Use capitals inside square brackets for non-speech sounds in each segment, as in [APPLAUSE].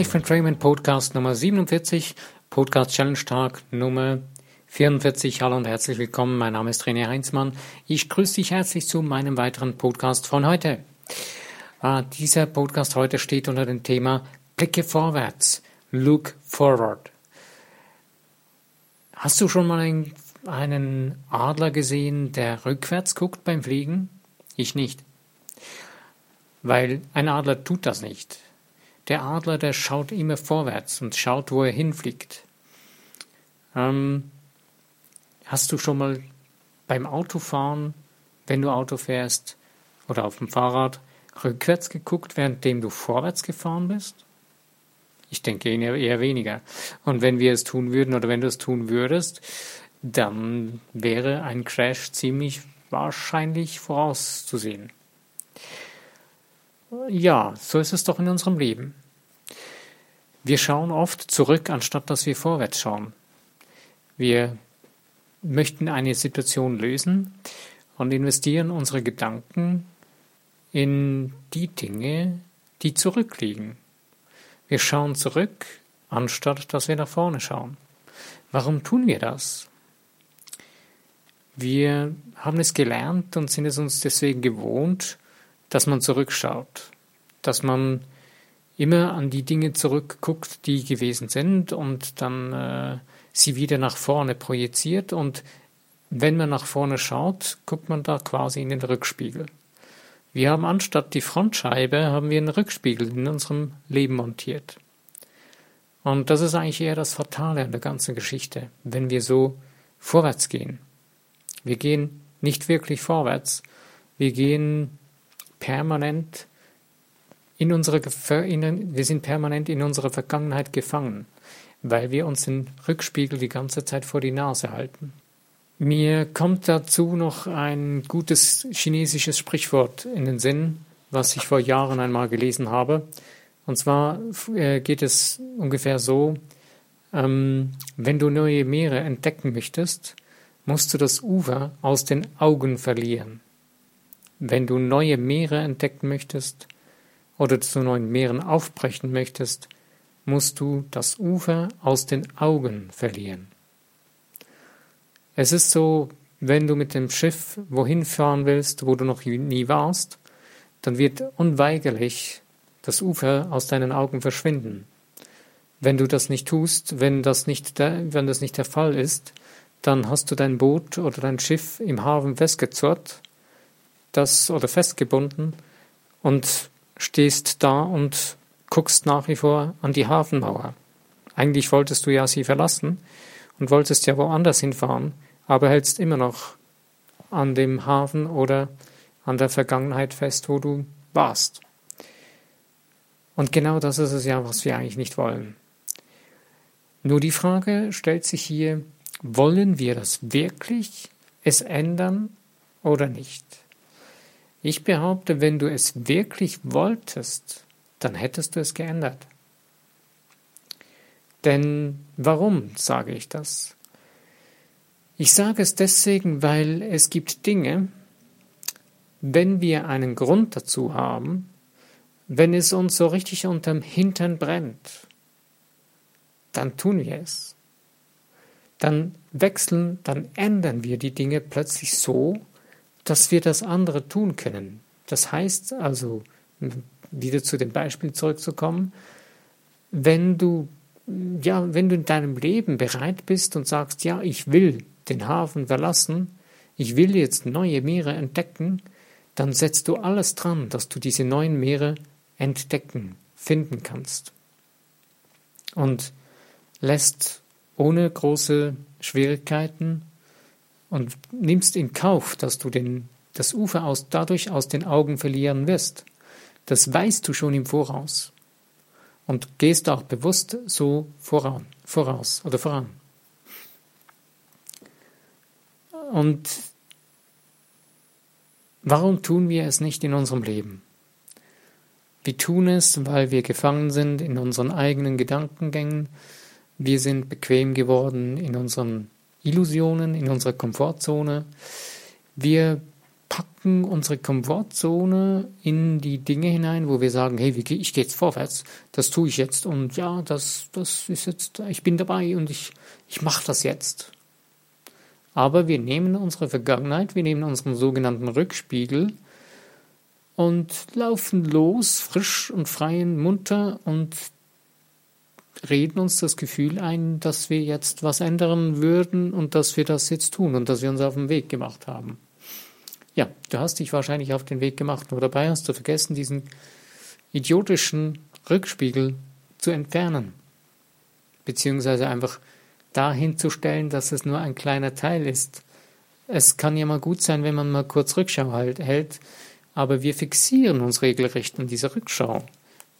Live Entrainment Podcast Nummer 47, Podcast Challenge Tag Nummer 44. Hallo und herzlich willkommen. Mein Name ist René Heinzmann. Ich grüße dich herzlich zu meinem weiteren Podcast von heute. Ah, dieser Podcast heute steht unter dem Thema Blicke vorwärts. Look forward. Hast du schon mal einen, einen Adler gesehen, der rückwärts guckt beim Fliegen? Ich nicht. Weil ein Adler tut das nicht. Der Adler, der schaut immer vorwärts und schaut, wo er hinfliegt. Ähm, hast du schon mal beim Autofahren, wenn du Auto fährst oder auf dem Fahrrad, rückwärts geguckt, währenddem du vorwärts gefahren bist? Ich denke eher weniger. Und wenn wir es tun würden oder wenn du es tun würdest, dann wäre ein Crash ziemlich wahrscheinlich vorauszusehen. Ja, so ist es doch in unserem Leben. Wir schauen oft zurück, anstatt dass wir vorwärts schauen. Wir möchten eine Situation lösen und investieren unsere Gedanken in die Dinge, die zurückliegen. Wir schauen zurück, anstatt dass wir nach vorne schauen. Warum tun wir das? Wir haben es gelernt und sind es uns deswegen gewohnt, dass man zurückschaut, dass man immer an die Dinge zurückguckt, die gewesen sind und dann äh, sie wieder nach vorne projiziert und wenn man nach vorne schaut, guckt man da quasi in den Rückspiegel. Wir haben anstatt die Frontscheibe, haben wir einen Rückspiegel in unserem Leben montiert. Und das ist eigentlich eher das Fatale an der ganzen Geschichte, wenn wir so vorwärts gehen. Wir gehen nicht wirklich vorwärts, wir gehen permanent in unsere, in, wir sind permanent in unserer Vergangenheit gefangen, weil wir uns den Rückspiegel die ganze Zeit vor die Nase halten. Mir kommt dazu noch ein gutes chinesisches Sprichwort in den Sinn, was ich vor Jahren einmal gelesen habe. Und zwar äh, geht es ungefähr so, ähm, wenn du neue Meere entdecken möchtest, musst du das Ufer aus den Augen verlieren. Wenn du neue Meere entdecken möchtest oder zu neuen Meeren aufbrechen möchtest, musst du das Ufer aus den Augen verlieren. Es ist so, wenn du mit dem Schiff wohin fahren willst, wo du noch nie warst, dann wird unweigerlich das Ufer aus deinen Augen verschwinden. Wenn du das nicht tust, wenn das nicht der, wenn das nicht der Fall ist, dann hast du dein Boot oder dein Schiff im Hafen festgezurrt das oder festgebunden und stehst da und guckst nach wie vor an die Hafenmauer. Eigentlich wolltest du ja sie verlassen und wolltest ja woanders hinfahren, aber hältst immer noch an dem Hafen oder an der Vergangenheit fest, wo du warst. Und genau das ist es ja, was wir eigentlich nicht wollen. Nur die Frage stellt sich hier, wollen wir das wirklich, es ändern oder nicht? Ich behaupte, wenn du es wirklich wolltest, dann hättest du es geändert. Denn warum sage ich das? Ich sage es deswegen, weil es gibt Dinge, wenn wir einen Grund dazu haben, wenn es uns so richtig unterm Hintern brennt, dann tun wir es. Dann wechseln, dann ändern wir die Dinge plötzlich so, dass wir das andere tun können. Das heißt also, wieder zu dem Beispiel zurückzukommen, wenn du, ja, wenn du in deinem Leben bereit bist und sagst, ja, ich will den Hafen verlassen, ich will jetzt neue Meere entdecken, dann setzt du alles dran, dass du diese neuen Meere entdecken, finden kannst. Und lässt ohne große Schwierigkeiten und nimmst in Kauf, dass du den, das Ufer aus, dadurch aus den Augen verlieren wirst. Das weißt du schon im Voraus. Und gehst auch bewusst so voran, voraus oder voran. Und warum tun wir es nicht in unserem Leben? Wir tun es, weil wir gefangen sind in unseren eigenen Gedankengängen. Wir sind bequem geworden in unseren Illusionen, in unserer Komfortzone. Wir packen unsere Komfortzone in die Dinge hinein, wo wir sagen, hey, ich gehe jetzt vorwärts, das tue ich jetzt und ja, das, das ist jetzt, ich bin dabei und ich, ich mache das jetzt. Aber wir nehmen unsere Vergangenheit, wir nehmen unseren sogenannten Rückspiegel und laufen los, frisch und frei und munter und reden uns das Gefühl ein, dass wir jetzt was ändern würden und dass wir das jetzt tun und dass wir uns auf den Weg gemacht haben. Ja, du hast dich wahrscheinlich auf den Weg gemacht, nur dabei hast du vergessen, diesen idiotischen Rückspiegel zu entfernen. Beziehungsweise einfach dahin zu stellen, dass es nur ein kleiner Teil ist. Es kann ja mal gut sein, wenn man mal kurz Rückschau halt, hält, aber wir fixieren uns regelrecht an dieser Rückschau.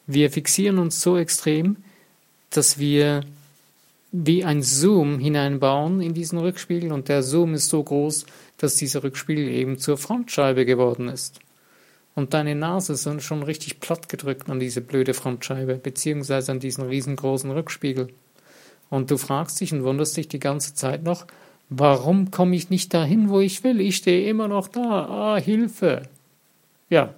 Wir fixieren uns so extrem, dass wir wie ein Zoom hineinbauen in diesen Rückspiegel und der Zoom ist so groß, dass dieser Rückspiegel eben zur Frontscheibe geworden ist. Und deine Nase ist schon richtig platt gedrückt an diese blöde Frontscheibe, beziehungsweise an diesen riesengroßen Rückspiegel. Und du fragst dich und wunderst dich die ganze Zeit noch, warum komme ich nicht dahin, wo ich will? Ich stehe immer noch da. Ah, Hilfe. Ja.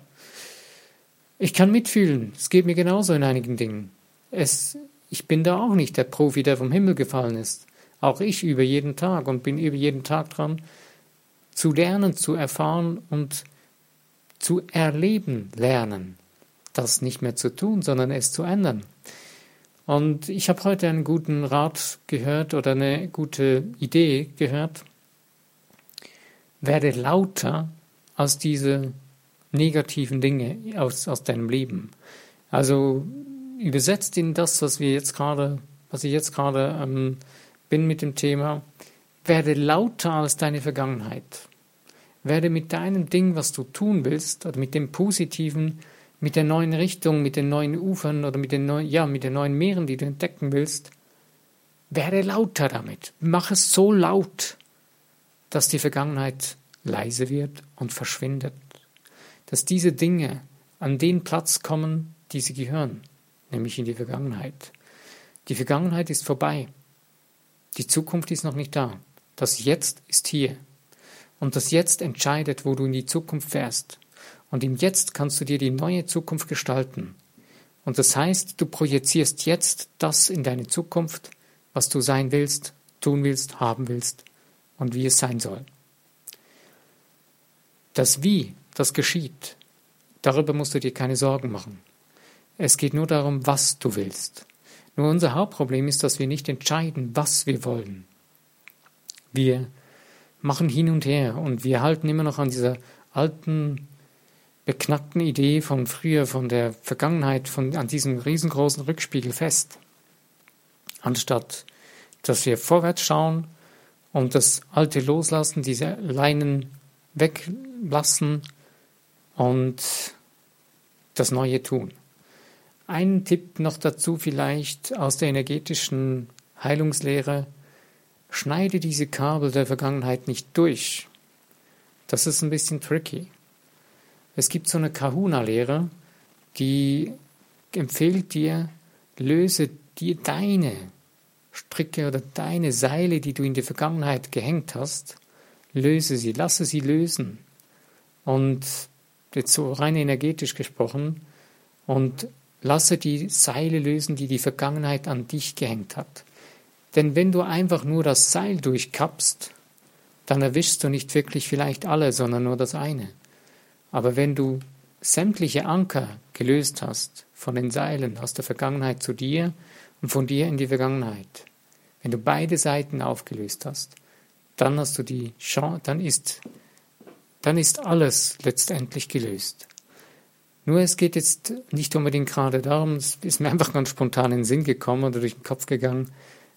Ich kann mitfühlen. Es geht mir genauso in einigen Dingen. Es, ich bin da auch nicht der Profi, der vom Himmel gefallen ist. Auch ich übe jeden Tag und bin über jeden Tag dran, zu lernen, zu erfahren und zu erleben lernen. Das nicht mehr zu tun, sondern es zu ändern. Und ich habe heute einen guten Rat gehört oder eine gute Idee gehört. Werde lauter als diese negativen Dinge aus, aus deinem Leben. Also übersetzt in das, was wir jetzt gerade, was ich jetzt gerade ähm, bin mit dem Thema, werde lauter als deine Vergangenheit. Werde mit deinem Ding, was du tun willst, oder mit dem Positiven, mit der neuen Richtung, mit den neuen Ufern oder mit den neuen, ja, mit den neuen Meeren, die du entdecken willst, werde lauter damit. Mach es so laut, dass die Vergangenheit leise wird und verschwindet. Dass diese Dinge an den Platz kommen, die sie gehören, nämlich in die Vergangenheit. Die Vergangenheit ist vorbei. Die Zukunft ist noch nicht da. Das Jetzt ist hier. Und das Jetzt entscheidet, wo du in die Zukunft fährst. Und im Jetzt kannst du dir die neue Zukunft gestalten. Und das heißt, du projizierst jetzt das in deine Zukunft, was du sein willst, tun willst, haben willst und wie es sein soll. Das Wie, das geschieht, darüber musst du dir keine Sorgen machen. Es geht nur darum, was du willst. Nur unser Hauptproblem ist, dass wir nicht entscheiden, was wir wollen. Wir machen hin und her und wir halten immer noch an dieser alten, beknackten Idee von früher, von der Vergangenheit, von, an diesem riesengroßen Rückspiegel fest. Anstatt, dass wir vorwärts schauen und das Alte loslassen, diese Leinen weglassen und das Neue tun. Ein Tipp noch dazu vielleicht aus der energetischen Heilungslehre. Schneide diese Kabel der Vergangenheit nicht durch. Das ist ein bisschen tricky. Es gibt so eine Kahuna-Lehre, die empfiehlt dir, löse dir deine Stricke oder deine Seile, die du in die Vergangenheit gehängt hast, löse sie, lasse sie lösen. Und jetzt so rein energetisch gesprochen, und lasse die Seile lösen, die die Vergangenheit an dich gehängt hat. Denn wenn du einfach nur das Seil durchkappst, dann erwischst du nicht wirklich vielleicht alle, sondern nur das eine. Aber wenn du sämtliche Anker gelöst hast von den Seilen aus der Vergangenheit zu dir und von dir in die Vergangenheit, wenn du beide Seiten aufgelöst hast, dann hast du die Chance, dann ist, dann ist alles letztendlich gelöst. Nur es geht jetzt nicht unbedingt gerade darum, es ist mir [LAUGHS] einfach ganz spontan in den Sinn gekommen oder durch den Kopf gegangen,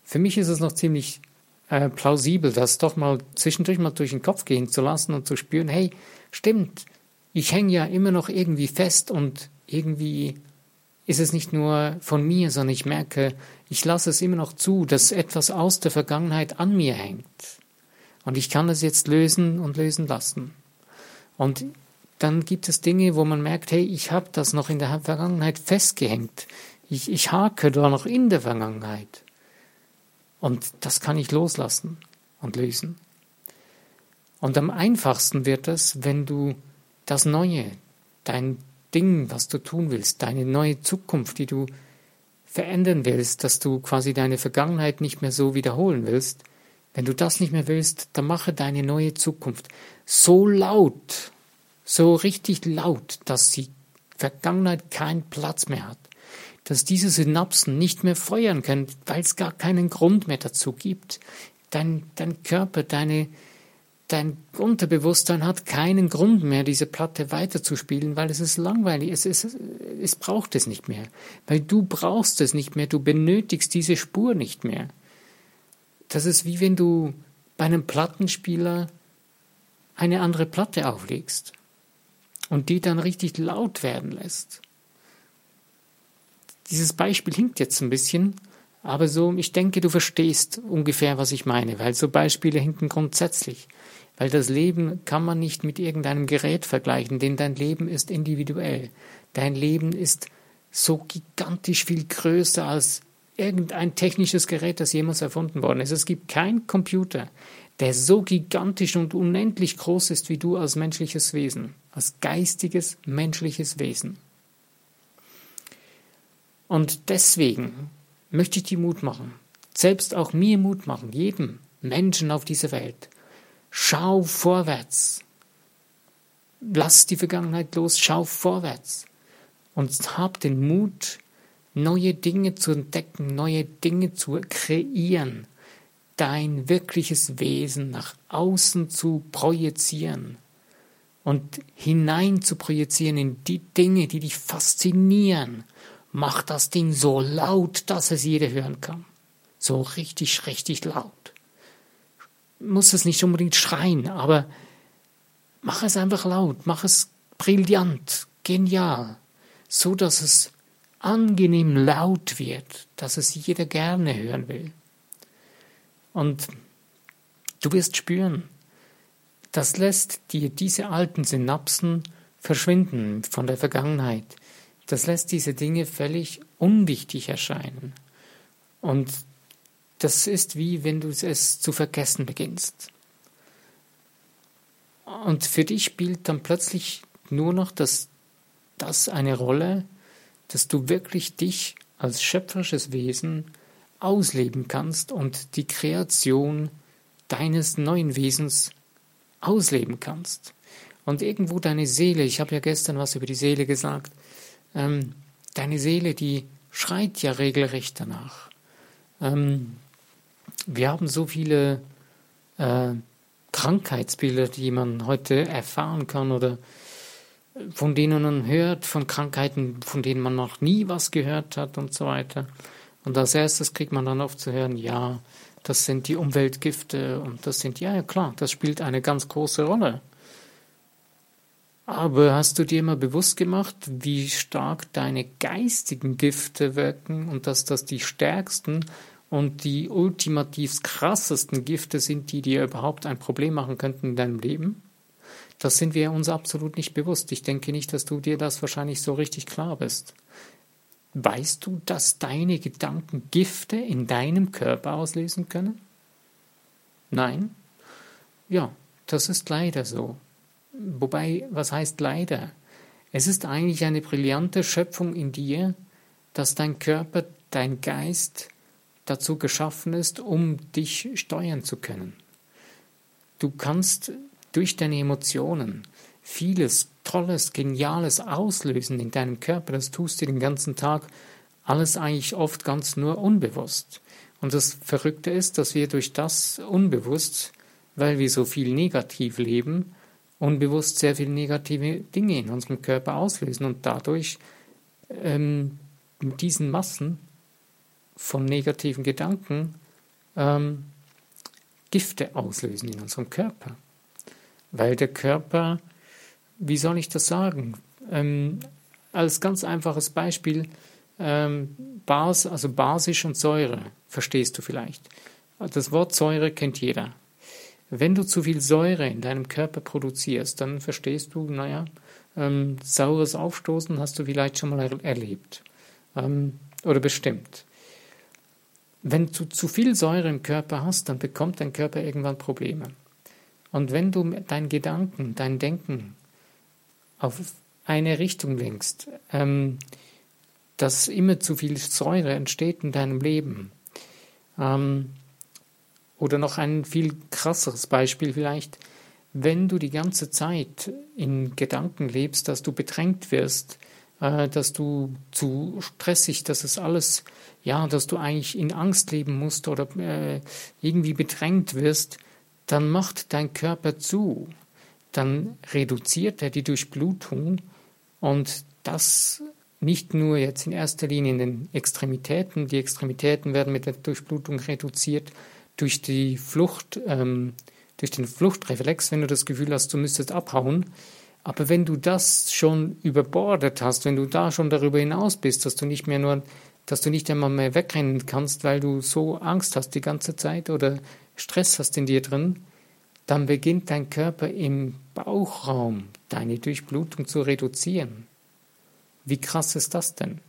für mich ist es noch ziemlich äh, plausibel, das doch mal zwischendurch mal durch den Kopf gehen zu lassen und zu spüren, hey, stimmt, ich hänge ja immer noch irgendwie fest und irgendwie ist es nicht nur von mir, sondern ich merke, ich lasse es immer noch zu, dass etwas aus der Vergangenheit an mir hängt. Und ich kann es jetzt lösen und lösen lassen. Und dann gibt es Dinge, wo man merkt, hey, ich habe das noch in der Vergangenheit festgehängt. Ich, ich hake da noch in der Vergangenheit. Und das kann ich loslassen und lösen. Und am einfachsten wird es, wenn du das Neue, dein Ding, was du tun willst, deine neue Zukunft, die du verändern willst, dass du quasi deine Vergangenheit nicht mehr so wiederholen willst, wenn du das nicht mehr willst, dann mache deine neue Zukunft so laut, so richtig laut, dass die Vergangenheit keinen Platz mehr hat, dass diese Synapsen nicht mehr feuern können, weil es gar keinen Grund mehr dazu gibt. Dein, dein Körper, deine, dein Unterbewusstsein hat keinen Grund mehr, diese Platte weiterzuspielen, weil es ist langweilig, es, ist, es braucht es nicht mehr, weil du brauchst es nicht mehr, du benötigst diese Spur nicht mehr. Das ist wie wenn du bei einem Plattenspieler eine andere Platte auflegst und die dann richtig laut werden lässt. Dieses Beispiel hinkt jetzt ein bisschen, aber so, ich denke, du verstehst ungefähr, was ich meine, weil so Beispiele hinken grundsätzlich. Weil das Leben kann man nicht mit irgendeinem Gerät vergleichen, denn dein Leben ist individuell. Dein Leben ist so gigantisch viel größer als irgendein technisches Gerät, das jemals erfunden worden ist. Es gibt keinen Computer, der so gigantisch und unendlich groß ist wie du als menschliches Wesen, als geistiges menschliches Wesen. Und deswegen möchte ich dir Mut machen, selbst auch mir Mut machen, jedem Menschen auf dieser Welt. Schau vorwärts. Lass die Vergangenheit los, schau vorwärts. Und hab den Mut, neue Dinge zu entdecken, neue Dinge zu kreieren, dein wirkliches Wesen nach außen zu projizieren und hinein zu projizieren in die Dinge, die dich faszinieren. Mach das Ding so laut, dass es jeder hören kann. So richtig, richtig laut. Muss es nicht unbedingt schreien, aber mach es einfach laut, mach es brillant, genial, so dass es angenehm laut wird, dass es jeder gerne hören will. Und du wirst spüren, das lässt dir diese alten Synapsen verschwinden von der Vergangenheit. Das lässt diese Dinge völlig unwichtig erscheinen. Und das ist wie wenn du es zu vergessen beginnst. Und für dich spielt dann plötzlich nur noch das, das eine Rolle, dass du wirklich dich als schöpferisches Wesen ausleben kannst und die Kreation deines neuen Wesens ausleben kannst. Und irgendwo deine Seele, ich habe ja gestern was über die Seele gesagt, ähm, deine Seele, die schreit ja regelrecht danach. Ähm, wir haben so viele äh, Krankheitsbilder, die man heute erfahren kann oder von denen man hört, von Krankheiten, von denen man noch nie was gehört hat und so weiter. Und als erstes kriegt man dann oft zu hören, ja, das sind die Umweltgifte und das sind, ja, ja klar, das spielt eine ganz große Rolle. Aber hast du dir mal bewusst gemacht, wie stark deine geistigen Gifte wirken und dass das die stärksten und die ultimativ krassesten Gifte sind, die dir überhaupt ein Problem machen könnten in deinem Leben? Das sind wir uns absolut nicht bewusst. Ich denke nicht, dass du dir das wahrscheinlich so richtig klar bist. Weißt du, dass deine Gedanken Gifte in deinem Körper auslösen können? Nein? Ja, das ist leider so. Wobei, was heißt leider? Es ist eigentlich eine brillante Schöpfung in dir, dass dein Körper, dein Geist dazu geschaffen ist, um dich steuern zu können. Du kannst durch deine Emotionen vieles Tolles, Geniales auslösen in deinem Körper. Das tust du den ganzen Tag. Alles eigentlich oft ganz nur unbewusst. Und das Verrückte ist, dass wir durch das unbewusst, weil wir so viel negativ leben, unbewusst sehr viele negative Dinge in unserem Körper auslösen und dadurch ähm, mit diesen Massen von negativen Gedanken ähm, Gifte auslösen in unserem Körper weil der Körper, wie soll ich das sagen, ähm, als ganz einfaches Beispiel, ähm, Bas, also basisch und Säure, verstehst du vielleicht. Das Wort Säure kennt jeder. Wenn du zu viel Säure in deinem Körper produzierst, dann verstehst du, naja, ähm, saures Aufstoßen hast du vielleicht schon mal er erlebt. Ähm, oder bestimmt. Wenn du zu viel Säure im Körper hast, dann bekommt dein Körper irgendwann Probleme. Und wenn du deinen Gedanken, dein Denken auf eine Richtung lenkst, ähm, dass immer zu viel Säure entsteht in deinem Leben, ähm, oder noch ein viel krasseres Beispiel vielleicht, wenn du die ganze Zeit in Gedanken lebst, dass du bedrängt wirst, äh, dass du zu stressig, dass es alles, ja, dass du eigentlich in Angst leben musst oder äh, irgendwie bedrängt wirst, dann macht dein Körper zu, dann reduziert er die Durchblutung und das nicht nur jetzt in erster Linie in den Extremitäten, die Extremitäten werden mit der Durchblutung reduziert durch die Flucht, ähm, durch den Fluchtreflex, wenn du das Gefühl hast, du müsstest abhauen. Aber wenn du das schon überbordet hast, wenn du da schon darüber hinaus bist, dass du nicht mehr nur, dass du nicht einmal mehr wegrennen kannst, weil du so Angst hast die ganze Zeit oder Stress hast in dir drin, dann beginnt dein Körper im Bauchraum deine Durchblutung zu reduzieren. Wie krass ist das denn?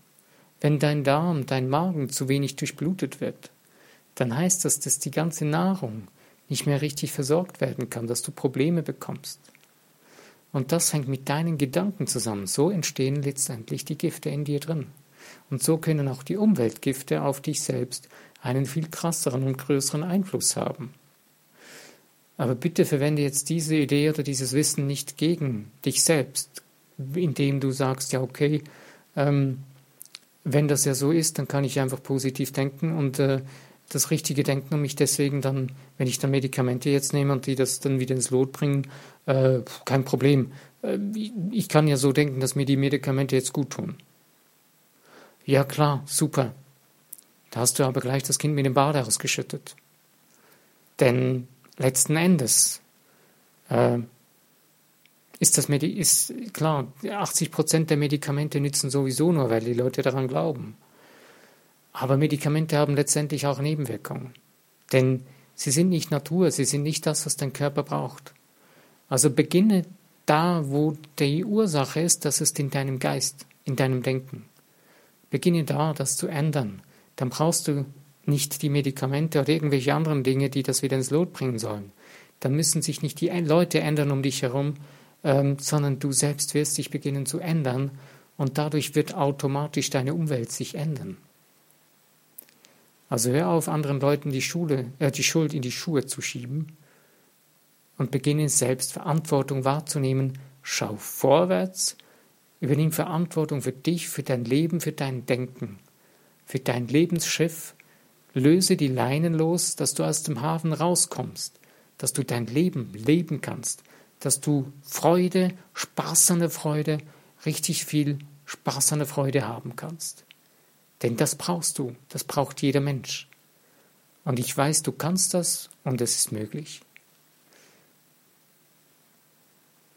Wenn dein Darm, dein Magen zu wenig durchblutet wird, dann heißt das, dass die ganze Nahrung nicht mehr richtig versorgt werden kann, dass du Probleme bekommst. Und das hängt mit deinen Gedanken zusammen. So entstehen letztendlich die Gifte in dir drin. Und so können auch die Umweltgifte auf dich selbst einen viel krasseren und größeren Einfluss haben. Aber bitte verwende jetzt diese Idee oder dieses Wissen nicht gegen dich selbst, indem du sagst, ja, okay, ähm, wenn das ja so ist, dann kann ich einfach positiv denken und äh, das richtige Denken und mich deswegen dann, wenn ich dann Medikamente jetzt nehme und die das dann wieder ins Lot bringen, äh, kein Problem. Äh, ich kann ja so denken, dass mir die Medikamente jetzt gut tun. Ja klar, super. Da hast du aber gleich das Kind mit dem Bade ausgeschüttet. Denn letzten Endes äh, ist das Medi ist klar, 80 Prozent der Medikamente nützen sowieso nur, weil die Leute daran glauben. Aber Medikamente haben letztendlich auch Nebenwirkungen. Denn sie sind nicht Natur, sie sind nicht das, was dein Körper braucht. Also beginne da, wo die Ursache ist, das ist in deinem Geist, in deinem Denken. Beginne da, das zu ändern. Dann brauchst du nicht die Medikamente oder irgendwelche anderen Dinge, die das wieder ins Lot bringen sollen. Dann müssen sich nicht die Leute ändern um dich herum, ähm, sondern du selbst wirst dich beginnen zu ändern und dadurch wird automatisch deine Umwelt sich ändern. Also hör auf, anderen Leuten die, Schule, äh, die Schuld in die Schuhe zu schieben und beginne selbst Verantwortung wahrzunehmen. Schau vorwärts, übernimm Verantwortung für dich, für dein Leben, für dein Denken, für dein Lebensschiff Löse die Leinen los, dass du aus dem Hafen rauskommst, dass du dein Leben leben kannst, dass du Freude, Spaß an der Freude, richtig viel Spaß an der Freude haben kannst. Denn das brauchst du, das braucht jeder Mensch. Und ich weiß, du kannst das und es ist möglich.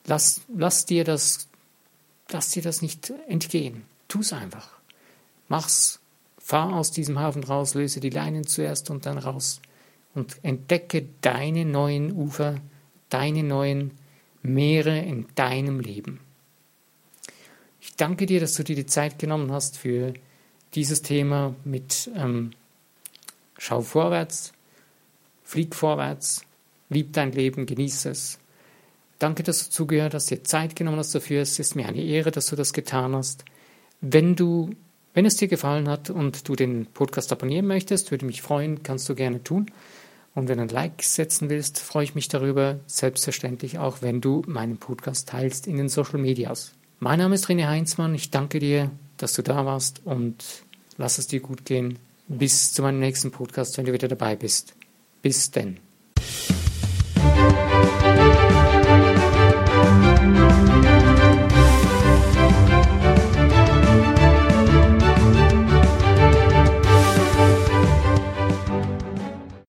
Lass, lass dir das, lass dir das nicht entgehen. Tu es einfach. Mach's Fahr aus diesem Hafen raus, löse die Leinen zuerst und dann raus und entdecke deine neuen Ufer, deine neuen Meere in deinem Leben. Ich danke dir, dass du dir die Zeit genommen hast für dieses Thema mit ähm, Schau vorwärts, flieg vorwärts, lieb dein Leben, genieße es. Danke, dass du zugehört hast, dir Zeit genommen hast dafür. Es ist mir eine Ehre, dass du das getan hast. Wenn du wenn es dir gefallen hat und du den Podcast abonnieren möchtest, würde mich freuen, kannst du gerne tun. Und wenn du ein Like setzen willst, freue ich mich darüber, selbstverständlich auch, wenn du meinen Podcast teilst in den Social Medias. Mein Name ist René Heinzmann, ich danke dir, dass du da warst und lass es dir gut gehen. Bis zu meinem nächsten Podcast, wenn du wieder dabei bist. Bis denn.